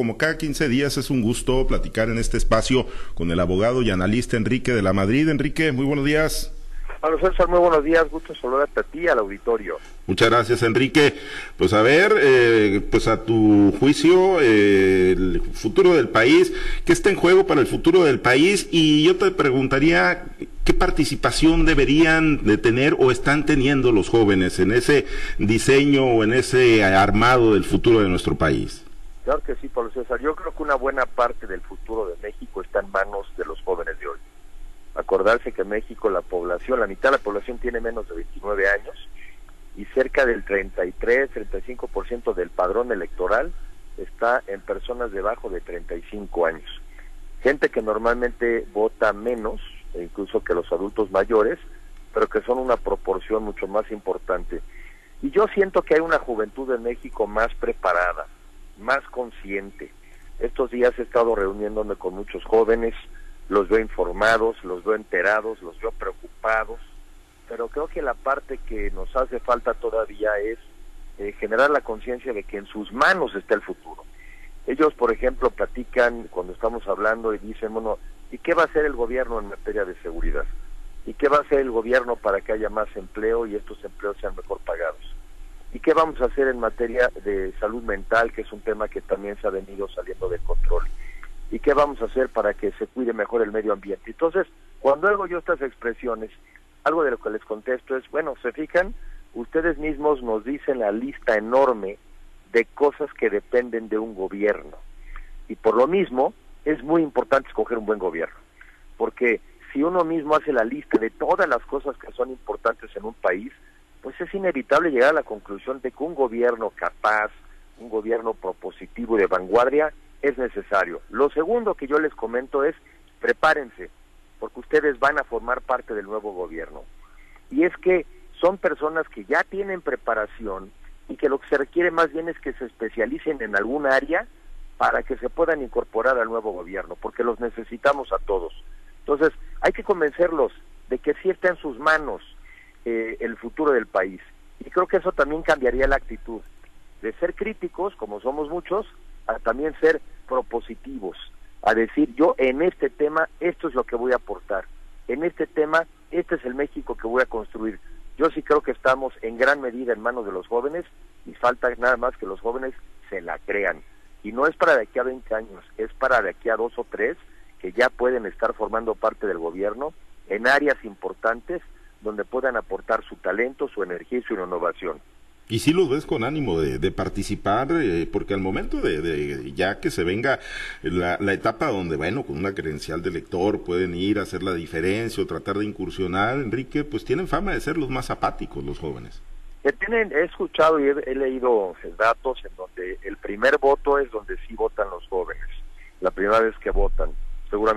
como cada 15 días es un gusto platicar en este espacio con el abogado y analista Enrique de la Madrid. Enrique, muy buenos días. César, muy buenos días, gusto saludarte a ti al auditorio. Muchas gracias Enrique. Pues a ver, eh, pues a tu juicio, eh, el futuro del país, ¿qué está en juego para el futuro del país? Y yo te preguntaría, ¿qué participación deberían de tener o están teniendo los jóvenes en ese diseño o en ese armado del futuro de nuestro país? Claro que sí, Pablo César. Yo creo que una buena parte del futuro de México está en manos de los jóvenes de hoy acordarse que México la población, la mitad de la población tiene menos de 29 años y cerca del 33, 35% del padrón electoral está en personas debajo de 35 años. Gente que normalmente vota menos, e incluso que los adultos mayores, pero que son una proporción mucho más importante. Y yo siento que hay una juventud en México más preparada, más consciente. Estos días he estado reuniéndome con muchos jóvenes, los veo informados, los veo enterados, los veo preocupados, pero creo que la parte que nos hace falta todavía es eh, generar la conciencia de que en sus manos está el futuro. Ellos, por ejemplo, platican cuando estamos hablando y dicen, bueno, ¿y qué va a hacer el gobierno en materia de seguridad? ¿Y qué va a hacer el gobierno para que haya más empleo y estos empleos sean mejor pagados? ¿Y qué vamos a hacer en materia de salud mental, que es un tema que también se ha venido saliendo de control? y qué vamos a hacer para que se cuide mejor el medio ambiente. Entonces, cuando hago yo estas expresiones, algo de lo que les contesto es, bueno, se fijan, ustedes mismos nos dicen la lista enorme de cosas que dependen de un gobierno. Y por lo mismo, es muy importante escoger un buen gobierno, porque si uno mismo hace la lista de todas las cosas que son importantes en un país, pues es inevitable llegar a la conclusión de que un gobierno capaz, un gobierno propositivo y de vanguardia, es necesario. Lo segundo que yo les comento es prepárense, porque ustedes van a formar parte del nuevo gobierno. Y es que son personas que ya tienen preparación y que lo que se requiere más bien es que se especialicen en algún área para que se puedan incorporar al nuevo gobierno, porque los necesitamos a todos. Entonces, hay que convencerlos de que sí está en sus manos eh, el futuro del país. Y creo que eso también cambiaría la actitud de ser críticos, como somos muchos, a también ser propositivos, a decir yo en este tema esto es lo que voy a aportar, en este tema este es el México que voy a construir. Yo sí creo que estamos en gran medida en manos de los jóvenes y falta nada más que los jóvenes se la crean. Y no es para de aquí a 20 años, es para de aquí a dos o tres que ya pueden estar formando parte del gobierno en áreas importantes donde puedan aportar su talento, su energía y su innovación. Y si los ves con ánimo de, participar, eh, porque al momento de, ya que se venga la, etapa donde, bueno, con una credencial de lector pueden ir a hacer la diferencia o tratar de incursionar, Enrique, pues tienen fama de ser los más apáticos los jóvenes. tienen, he escuchado y he, leído datos en donde el primer voto es donde sí votan los jóvenes, la primera vez que votan.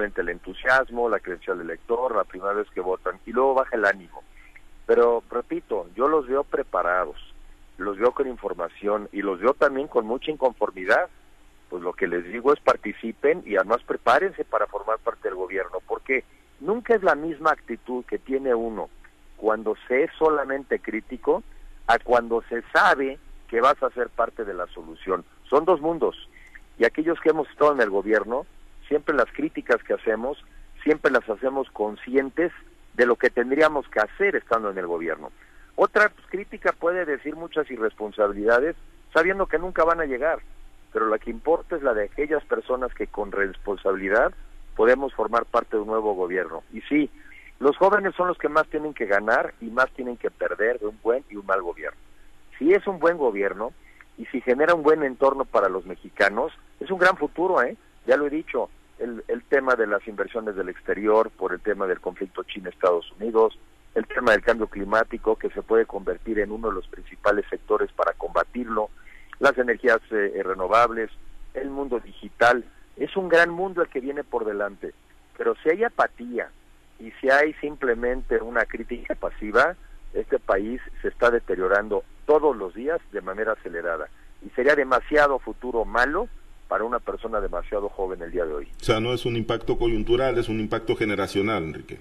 El entusiasmo, la credencial de lector, la primera vez que votan, y luego baja el ánimo. Pero repito, yo los veo preparados los veo con información y los veo también con mucha inconformidad. Pues lo que les digo es participen y además prepárense para formar parte del gobierno, porque nunca es la misma actitud que tiene uno cuando se es solamente crítico a cuando se sabe que vas a ser parte de la solución. Son dos mundos. Y aquellos que hemos estado en el gobierno, siempre las críticas que hacemos, siempre las hacemos conscientes de lo que tendríamos que hacer estando en el gobierno. Otra pues, crítica puede decir muchas irresponsabilidades sabiendo que nunca van a llegar, pero la que importa es la de aquellas personas que con responsabilidad podemos formar parte de un nuevo gobierno. Y sí, los jóvenes son los que más tienen que ganar y más tienen que perder de un buen y un mal gobierno. Si es un buen gobierno y si genera un buen entorno para los mexicanos, es un gran futuro, ¿eh? Ya lo he dicho, el, el tema de las inversiones del exterior, por el tema del conflicto China-Estados Unidos, el tema del cambio climático que se puede convertir en uno de los principales sectores para combatirlo, las energías eh, renovables, el mundo digital. Es un gran mundo el que viene por delante, pero si hay apatía y si hay simplemente una crítica pasiva, este país se está deteriorando todos los días de manera acelerada y sería demasiado futuro malo para una persona demasiado joven el día de hoy. O sea, no es un impacto coyuntural, es un impacto generacional, Enrique.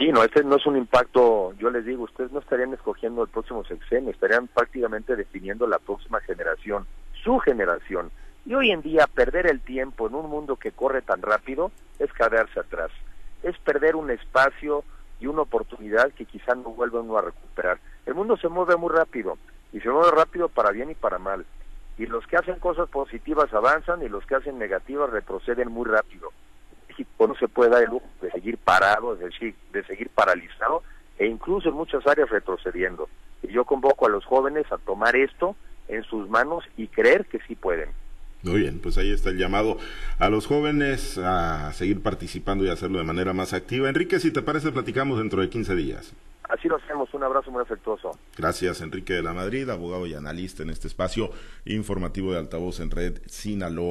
Sí, no, este no es un impacto, yo les digo, ustedes no estarían escogiendo el próximo sexenio, estarían prácticamente definiendo la próxima generación, su generación, Y hoy en día perder el tiempo en un mundo que corre tan rápido es quedarse atrás, es perder un espacio y una oportunidad que quizá no vuelva uno a recuperar. El mundo se mueve muy rápido y se mueve rápido para bien y para mal. Y los que hacen cosas positivas avanzan y los que hacen negativas retroceden muy rápido. México no se puede dar el lujo de seguir parado, de seguir, de seguir paralizado e incluso en muchas áreas retrocediendo. Y yo convoco a los jóvenes a tomar esto en sus manos y creer que sí pueden. Muy bien, pues ahí está el llamado a los jóvenes a seguir participando y hacerlo de manera más activa. Enrique, si te parece, platicamos dentro de 15 días. Así lo hacemos. Un abrazo muy afectuoso. Gracias, Enrique de la Madrid, abogado y analista en este espacio informativo de Altavoz en Red Sinaloa.